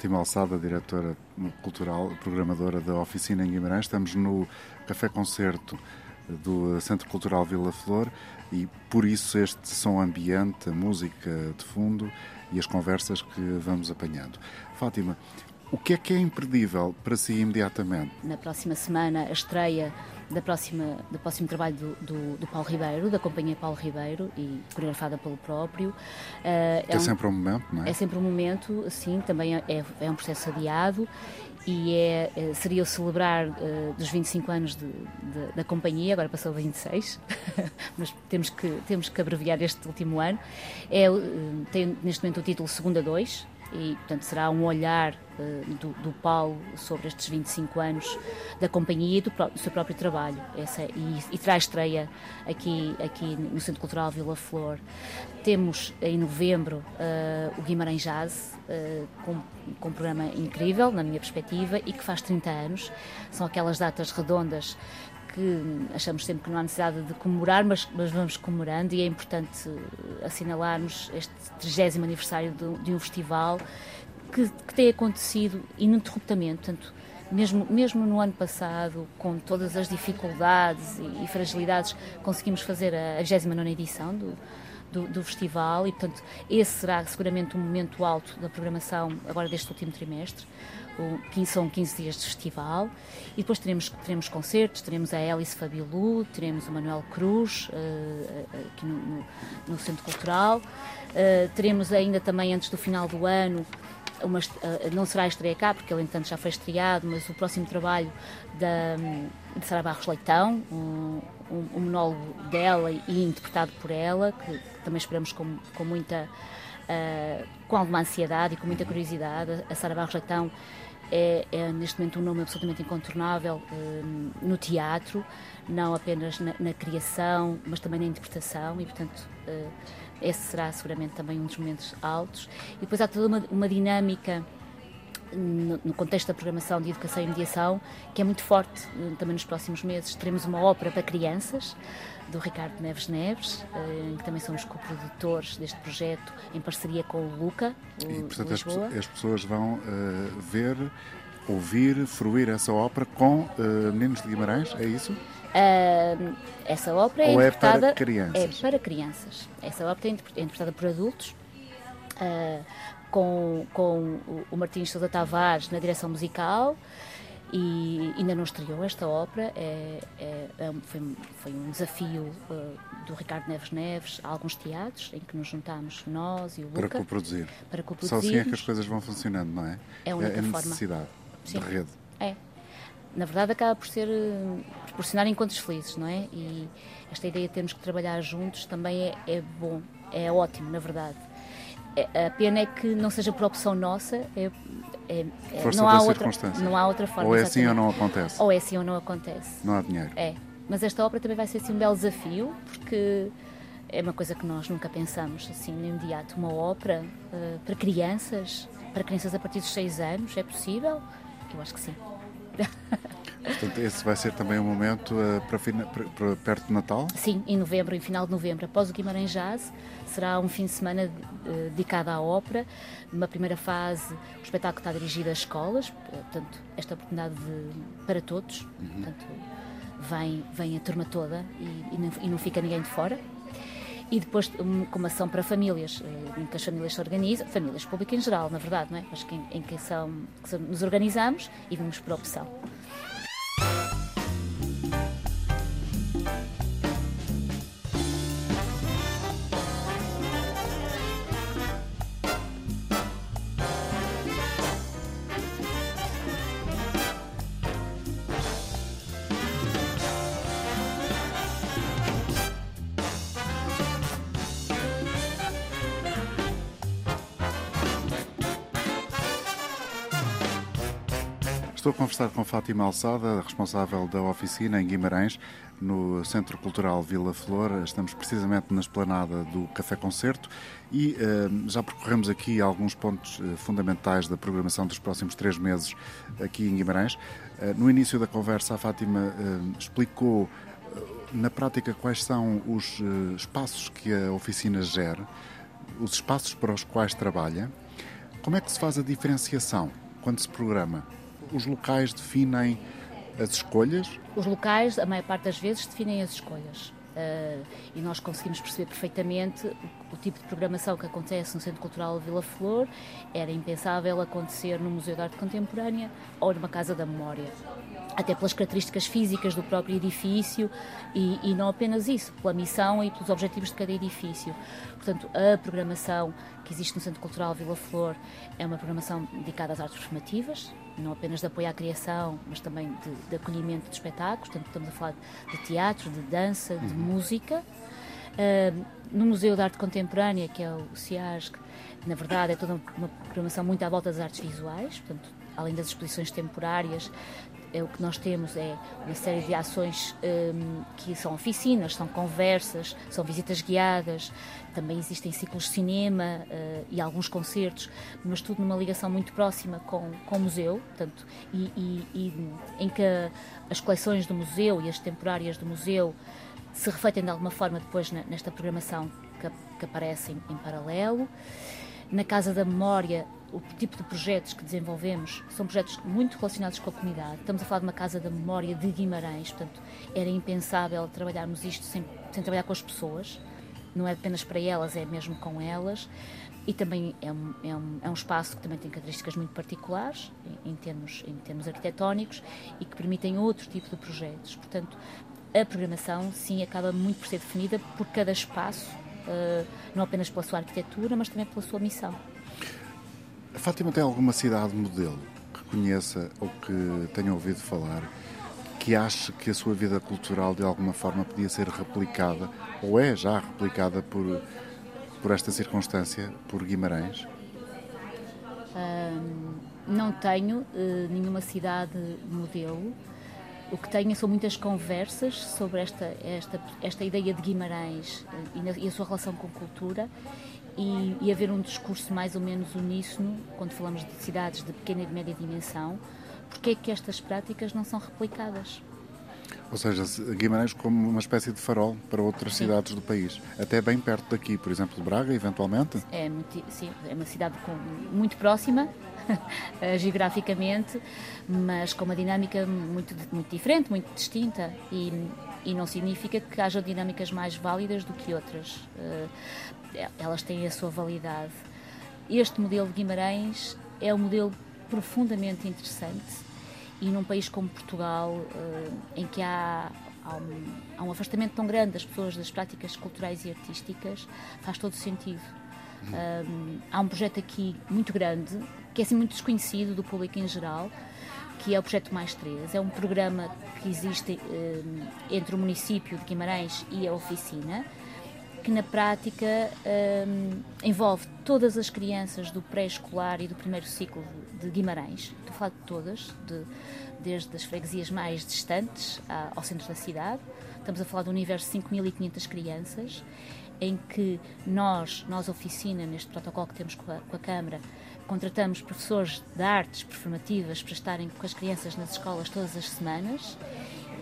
Fátima Alçada, diretora cultural, programadora da oficina em Guimarães. Estamos no Café Concerto do Centro Cultural Vila Flor e por isso este som ambiente, a música de fundo e as conversas que vamos apanhando. Fátima, o que é que é imperdível para si imediatamente? Na próxima semana, a estreia da próxima, do próximo trabalho do, do, do Paulo Ribeiro, da Companhia Paulo Ribeiro, e coreografada pelo próprio. Eh, É, um- sempre um momento, não é? É sempre um momento, sim, também é, é um processo adiado e é, é- seria o celebrar eh, dos 25 anos de- de- da companhia, agora passou 26, mas temos que, temos que abreviar este último ano. É, eh, tem neste momento o título Segunda 2 e, portanto, será um olhar eh, do, do Paulo sobre estes 25 anos da companhia e do, do seu próprio trabalho. Essa, e, e terá estreia aqui, aqui no Centro Cultural Vila Flor. Temos em novembro eh, o Guimarães Jazz, eh, com, com um programa incrível, na minha perspectiva, e que faz 30 anos. São aquelas datas redondas que achamos sempre que não há necessidade de comemorar, mas, mas vamos comemorando e é importante eh, assinalarmos este 30 aniversário de, de um festival que, que tem acontecido ininterruptamente, portanto, mesmo, mesmo no ano passado, com todas as dificuldades e, e fragilidades, conseguimos fazer a, a 29 edição do, do, do festival e, portanto, esse será seguramente um momento alto da programação agora deste último trimestre. O, 15 são 15 dias de festival e depois teremos, teremos concertos, teremos a Alice Fabilu, teremos o Manuel Cruz eh, aqui no, no- no Centro Cultural, Eh, teremos ainda também antes do final do ano uma eh, não será a estreia cá, porque ele entanto já foi estreado, mas o próximo trabalho da, de Sara Barros Leitão, um, um, monólogo dela e interpretado por ela, que, que também esperamos com, com muita, eh, com alguma ansiedade e com muita curiosidade. A Sara Barros Leitão é, é neste momento um nome absolutamente incontornável eh, no teatro, não apenas na, na, criação, mas também na interpretação, e portanto eh, esse será seguramente também um dos momentos altos. E depois há toda uma, uma dinâmica no, contexto da programação de educação e mediação, que é muito forte eh, também nos próximos meses. Teremos uma ópera para crianças, do Ricardo Neves Neves, eh, que também somos coprodutores deste projeto, em parceria com o Luca. O, e, portanto, as, as, pessoas vão uh, ver, ouvir, fruir essa ópera com uh, Meninos de Guimarães, é isso? Uh, essa ópera é Ou é interpretada. É para crianças? É para crianças. Essa ópera é interpretada por adultos. Uh, com, com o Martins Sousa Tavares na direção musical e ainda não estreou esta ópera. É, é, é foi, foi, um desafio uh, do Ricardo Neves Neves a alguns teatros em que nos juntámos nós e o Luca. Para coproduzir. Para coproduzir. Só assim é que as coisas vão funcionando, não é? É a única é a forma. necessidade Sim. de rede. É. Na verdade acaba por ser proporcionar encontros felizes, não é? E esta ideia de termos que trabalhar juntos também é, é bom, é ótimo, na verdade é, a pena é que não seja por opção nossa, é, é, é não, há outra, não há outra forma. Ou é assim ou não acontece. Ou é assim ou não acontece. Não há dinheiro. É. Mas esta obra também vai ser assim, um belo desafio, porque é uma coisa que nós nunca pensamos assim no imediato. Uma ópera uh, para crianças, para crianças a partir dos 6 anos, é possível? Eu acho que sim. Portanto, esse vai ser também um momento uh, para, para, para, perto de Natal? Sim, em novembro, em final de novembro, após o Guimarães Jazz, será um fim de semana uh, dedicado à ópera. Numa primeira fase, o espetáculo está dirigido às escolas, portanto, esta oportunidade de, para todos. Uhum. Portanto, vem, vem a turma toda e, e, não, e não fica ninguém de fora e depois com uma ação para famílias, eh, em que as famílias se organizam, famílias públicas em geral, na verdade, não é? mas que, em, que, são, que nos organizamos e vamos por opção. Conversar com Fátima Alçada, responsável da oficina em Guimarães, no Centro Cultural Vila Flor. Estamos precisamente na esplanada do Café Concerto e uh, já percorremos aqui alguns pontos uh, fundamentais da programação dos próximos três meses aqui em Guimarães. Uh, no início da conversa, a Fátima explicou na prática quais são os espaços que a oficina gera, os espaços para os quais trabalha. Como é que se faz a diferenciação quando se programa? Os locais definem as escolhas? Os locais, a maior parte das vezes, definem as escolhas. Uh, e nós conseguimos perceber perfeitamente o, o, tipo de programação que acontece no Centro Cultural Vila Flor era impensável acontecer no Museu de Arte Contemporânea ou numa Casa da Memória. Até pelas características físicas do próprio edifício e, e não apenas isso, pela missão e pelos objetivos de cada edifício. Portanto, a programação que existe no Centro Cultural Vila Flor é uma programação dedicada às artes formativas, não apenas de apoio à criação, mas também de, de acolhimento de espetáculos. Portanto, estamos a falar de teatro, de dança, de uhum. música. Uh, no Museu de Arte Contemporânea, que é o CIASC, na verdade é toda uma programação muito à volta das artes visuais, portanto, além das exposições temporárias, o que nós temos é uma série de ações um, que são oficinas, são conversas, são visitas guiadas, também existem ciclos de cinema uh, e alguns concertos, mas tudo numa ligação muito próxima com, com o museu, portanto, e, e, e em que as coleções do museu e as temporárias do museu se refletem de alguma forma depois nesta programação que, que aparecem em paralelo. Na Casa da Memória o tipo de projetos que desenvolvemos são projetos muito relacionados com a comunidade. Estamos a falar de uma casa da memória de Guimarães, portanto, era impensável trabalharmos isto sem, sem trabalhar com as pessoas. Não é apenas para elas, é mesmo com elas. E também é um, é um, é um espaço que também tem características muito particulares, em, em, termos, em termos arquitetónicos, e que permitem outro tipo de projetos. Portanto, a programação, sim, acaba muito por ser definida por cada espaço, uh, não apenas pela sua arquitetura, mas também pela sua missão. A Fátima tem alguma cidade modelo que conheça ou que tenha ouvido falar que ache que a sua vida cultural de alguma forma podia ser replicada ou é já replicada por, por esta circunstância, por Guimarães? não tenho eh, nenhuma cidade modelo. O que tenho são muitas conversas sobre esta, esta, esta ideia de Guimarães eh, e, na- e a sua relação com cultura e, e haver um discurso mais ou menos uníssono quando falamos de cidades de pequena e de média dimensão. Porque é que estas práticas não são replicadas? Ou seja, se- Guimarães como uma espécie de farol para outras Sim. cidades do país. Até bem perto daqui, por exemplo, de Braga, eventualmente. É, muito- sim, é uma cidade com- muito próxima, eh, geograficamente, mas com uma dinâmica muito, muito diferente, muito distinta. E, e não significa que haja dinâmicas mais válidas do que outras. Eh, Elas têm a sua validade. Este modelo de Guimarães é um modelo profundamente interessante e num país como Portugal, eh, em que há, há, um, há um afastamento tão grande das pessoas das práticas culturais e artísticas, faz todo sentido. Um, há um projeto aqui muito grande, que é assim muito desconhecido do público em geral, que é o Projeto Mais 3. É um programa que existe um, entre o município de Guimarães e a oficina, que na prática um, envolve todas as crianças do pré-escolar e do primeiro ciclo de Guimarães. Estou a falar de todas, de- desde as freguesias mais distantes à- ao centro da cidade. Estamos a falar do universo de 5.500 crianças, em que nós, nós oficina, neste protocolo que temos com a, com a Câmara, contratamos professores de artes performativas para estarem com as crianças nas escolas todas as semanas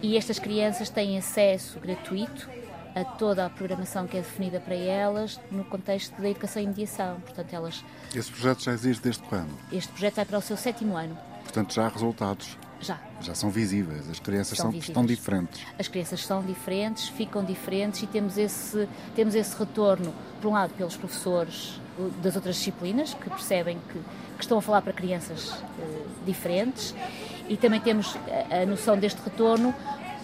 e estas crianças têm acesso gratuito a toda a programação que é definida para elas no contexto da educação e mediação. Portanto, elas, Esse projeto já existe desde quando? este projeto vai para o seu sétimo ano, Portanto, já há resultados. já. Já são visíveis. As crianças São são, estão diferentes. As crianças são diferentes, ficam diferentes e temos esse, temos esse retorno, por um lado, pelos professores das outras disciplinas, que percebem que, que estão a falar para crianças eh, diferentes, e também temos a, a noção deste retorno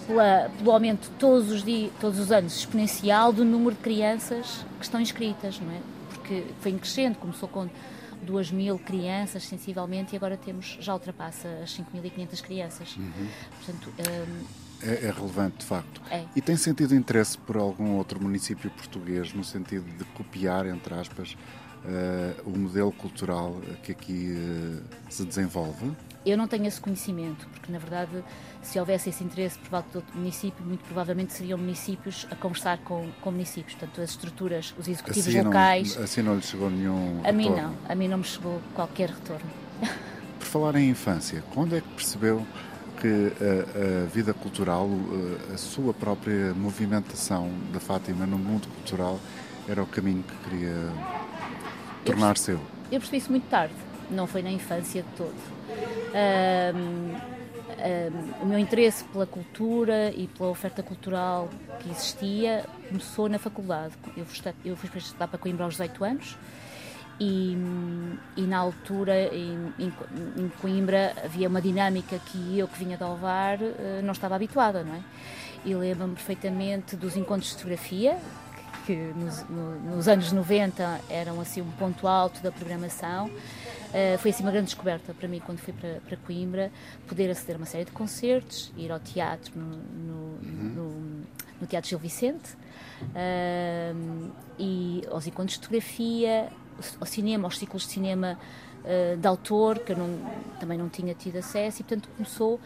pela- pelo aumento todos os, dias, todos os anos exponencial do número de crianças que estão inscritas, não é? Porque foi crescendo, começou com 2 mil crianças, sensivelmente, e agora temos, já ultrapassa as 5.500 crianças. Portanto, hum, É, é relevante, de facto. É. E tem sentido interesse por algum outro município português no sentido de copiar, entre aspas, eh, o modelo cultural que aqui eh, se desenvolve? Eu não tenho esse conhecimento, porque na verdade, se houvesse esse interesse por parte outro município, muito provavelmente seriam municípios a conversar com, com municípios. Portanto, as estruturas, os executivos Assim não, locais. assim não lhe chegou nenhum A mim retorno? não, a mim não me chegou qualquer retorno. Por falar em infância, quando é que percebeu que a, a vida cultural, eh, a sua própria movimentação da Fátima no mundo cultural era o caminho que queria tornar seu? Eu percebi isso muito tarde, não foi na infância de todo. Ahm, ahm, o meu interesse pela cultura e pela oferta cultural que existia começou na faculdade. Eu fui, eu fui para estudar para Coimbra aos 18 anos e, e na altura em, em Coimbra havia uma dinâmica que eu que vinha de Alvar eh, não estava habituada, não é? E lembro-me perfeitamente dos encontros de fotografia que nos, no- nos anos 90 eram assim um ponto alto da programação. Eh, foi assim uma grande descoberta para mim quando fui para, para Coimbra, poder aceder a uma série de concertos, ir ao teatro no, no, no- no Teatro Gil Vicente, ahm, e aos encontros de fotografia, ao cinema, aos ciclos de cinema eh, de autor, que eu não- também não tinha tido acesso, e portanto começou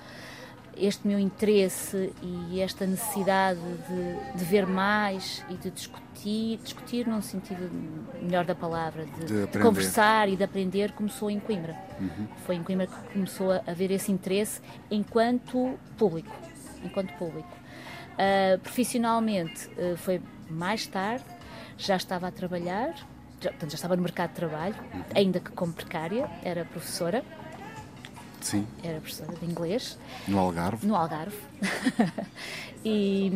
este meu interesse e esta necessidade de, de ver mais e de discutir, discutir num sentido melhor da palavra, de, De de conversar e de aprender, começou em Coimbra. Foi em Coimbra que começou a haver esse interesse enquanto público. Enquanto público. Ah, profissionalmente ah, foi mais tarde, já estava a trabalhar, já, portanto, já estava no mercado de trabalho, ainda que como precária, era professora, Sim, era professora de inglês no Algarve. no Algarve. e,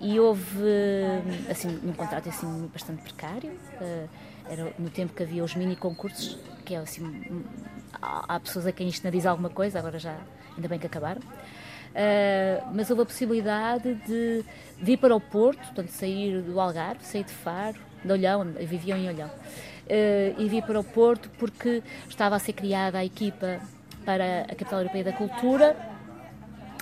e houve assim, um contrato assim, bastante precário. eh, era no tempo que havia os mini concursos, que é assim, há, pessoas a quem isto não diz alguma coisa, agora já ainda bem que acabaram. Eh, mas houve a possibilidade de, de ir para o Porto, portanto, sair do Algarve, sair de Faro, de Olhão, eu vivia em Olhão, eh, e vir para o Porto porque estava a ser criada a equipa para a Capital Europeia da Cultura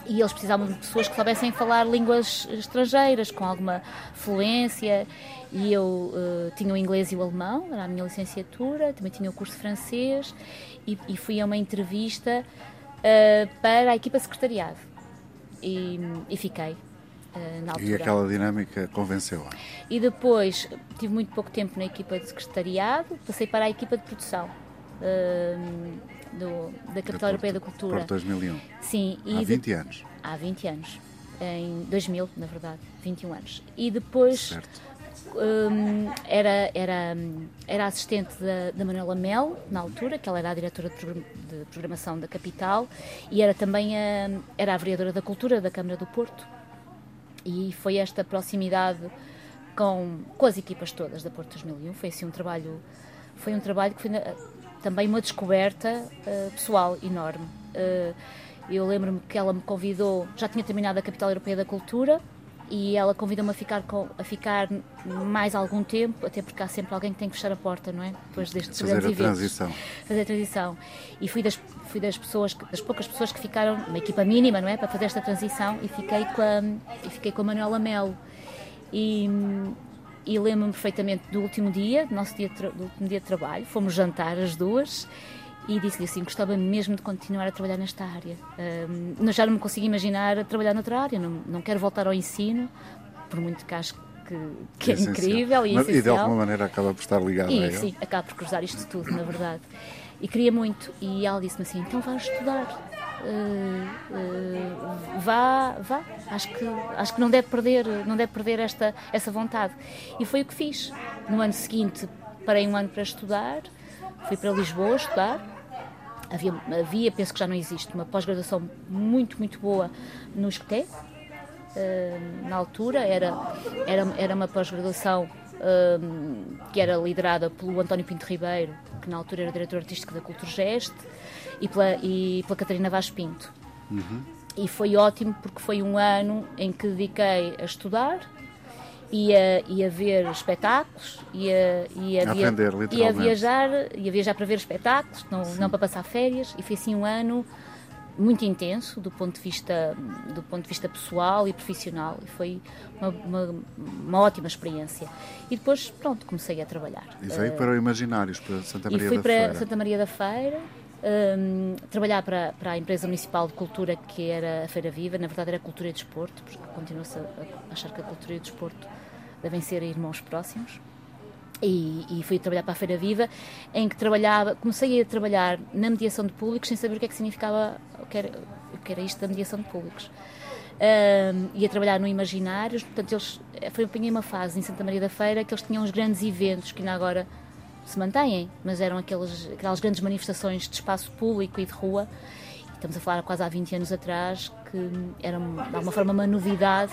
e eles precisavam de pessoas que soubessem falar línguas estrangeiras com alguma fluência e eu uh, tinha o inglês e o alemão, era a minha licenciatura, também tinha o curso de francês e, e fui a uma entrevista uh, para a equipa secretariado e, e fiquei. Uh, na altura. E aquela dinâmica convenceu-a? E depois tive muito pouco tempo na equipa de secretariado, passei para a equipa de produção do, da Capital Europeia da Cultura. Porto 2001. Sim. há 20 de, anos. Há 20 anos. Em 2000, na verdade, 21 anos. E depois um, era, era, era assistente da, da Manuela Mel, na altura, que ela era a diretora de programação da capital, e era também a, era a vereadora da cultura da Câmara do Porto. E foi esta proximidade com, com as equipas todas da Porto 2001. Foi assim um trabalho, foi um trabalho que foi também uma descoberta uh, pessoal enorme. Uh, eu lembro-me que ela me convidou, já tinha terminado a Capital Europeia da Cultura, e ela convidou-me a ficar, com, a ficar mais algum tempo, até porque há sempre alguém que tem que fechar a porta, não é? Depois destes Fazer a eventos. transição. Fazer a transição. E fui das, fui das pessoas, das poucas pessoas que ficaram, uma equipa mínima, não é? Para fazer esta transição e fiquei com a, e fiquei com a Manuela Melo. E, e lembro-me perfeitamente do último dia, do nosso dia do último dia de trabalho, fomos jantar as duas e disse-lhe assim, gostava mesmo de continuar a trabalhar nesta área. Um, já não me consigo imaginar a trabalhar noutra área, não, não quero voltar ao ensino, por muito que acho que, que é, é incrível e Mas, E de alguma maneira acaba por estar ligado e, a ele. Sim, acaba por cruzar isto tudo, na verdade. E queria muito, e ela disse-me assim, então vais estudar. Uh, uh, vá, vá. Acho que, acho que não deve perder, não deve perder esta, essa vontade. E foi o que fiz. No ano seguinte, parei um ano para estudar, fui para Lisboa estudar. Havia, havia penso que já não existe, uma pós-graduação muito, muito boa no Escoté. Uh, na altura era, era, era uma pós-graduação que era liderada pelo António Pinto Ribeiro, que na altura era diretor artístico da Culturgest e pela, e pela Catarina Vaz Pinto. Uhum. E foi ótimo porque foi um ano em que dediquei a estudar e a, e a ver espetáculos e a, e a, a, via, aprender, e a viajar e a viajar para ver espetáculos, não, não para passar férias. E foi assim um ano muito intenso do ponto de vista do ponto de vista pessoal e profissional e foi uma, uma, uma ótima experiência e depois pronto comecei a trabalhar e veio uh, para o Imaginários para Santa Maria e fui da para Feira. Santa Maria da Feira um, trabalhar para, para a empresa municipal de cultura que era a Feira Viva, na verdade era Cultura e Desporto, porque continua-se a achar que a cultura e o desporto devem ser irmãos próximos. E, e, fui trabalhar para a Feira Viva, em que trabalhava, comecei a trabalhar na mediação de públicos sem saber o que é que significava, o que era, o que era isto da mediação de públicos. Um, e a trabalhar no Imaginários, portanto, eles, foi apanhei uma fase em Santa Maria da Feira que eles tinham uns grandes eventos que ainda agora se mantêm, mas eram aqueles, aquelas grandes manifestações de espaço público e de rua. E estamos a falar quase há 20 anos atrás, que era de alguma forma uma novidade,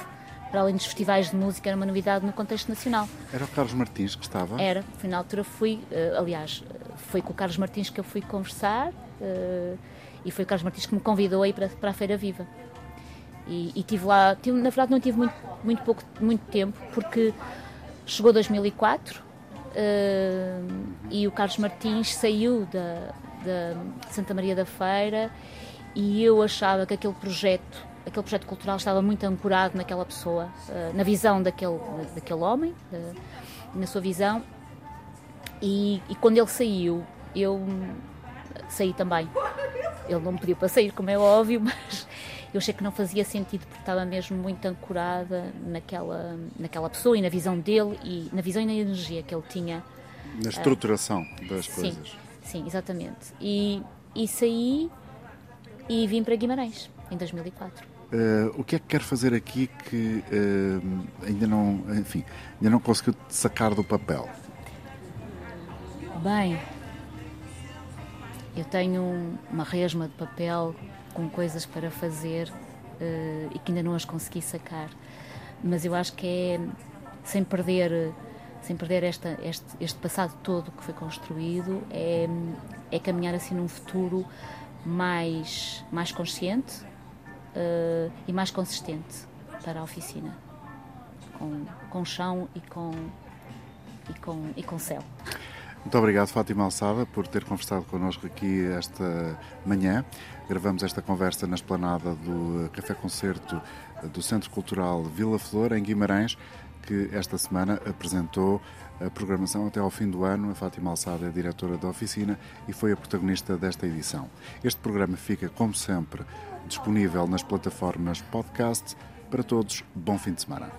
para além dos festivais de música, era uma novidade no contexto nacional. Era o Carlos Martins que estava? Era, foi na altura fui, uh, aliás, foi com o Carlos Martins que eu fui conversar uh, e foi o Carlos Martins que me convidou a ir para, para a Feira Viva. E, e tive lá, tive, na verdade não tive muito, muito pouco, muito tempo, porque chegou 2004 Uh, e o Carlos Martins saiu da, da Santa Maria da Feira e eu achava que aquele projeto aquele projeto cultural estava muito ancorado naquela pessoa uh, na visão daquele daquele homem na sua visão. E, e, quando ele saiu eu saí também. Ele não me pediu para sair como é óbvio mas eu achei que não fazia sentido porque estava mesmo muito ancorada naquela, naquela pessoa e na visão dele e na visão e na energia que ele tinha. Na estruturação uh, das sim, coisas. Sim, exatamente. E, e saí e vim para Guimarães em 2004. Uh, eh, o que é que quer fazer aqui que uh, ainda não, enfim, ainda não conseguiu sacar do papel? Bem, eu tenho uma resma de papel com coisas para fazer uh, e que ainda não as consegui sacar. Mas eu acho que é sem perder sem perder esta, este, este passado todo que foi construído, é, é caminhar assim num futuro mais, mais consciente uh, e mais consistente para a oficina, com, com chão e com, e com, e com céu. Muito obrigado, Fátima Alçada, por ter conversado connosco aqui esta manhã. Gravamos esta conversa na esplanada do Café Concerto do Centro Cultural Vila Flor, em Guimarães, que esta semana apresentou a programação até ao fim do ano. A Fátima Alçada é diretora da oficina e foi a protagonista desta edição. Este programa fica, como sempre, disponível nas plataformas podcast. Para todos, bom fim de semana.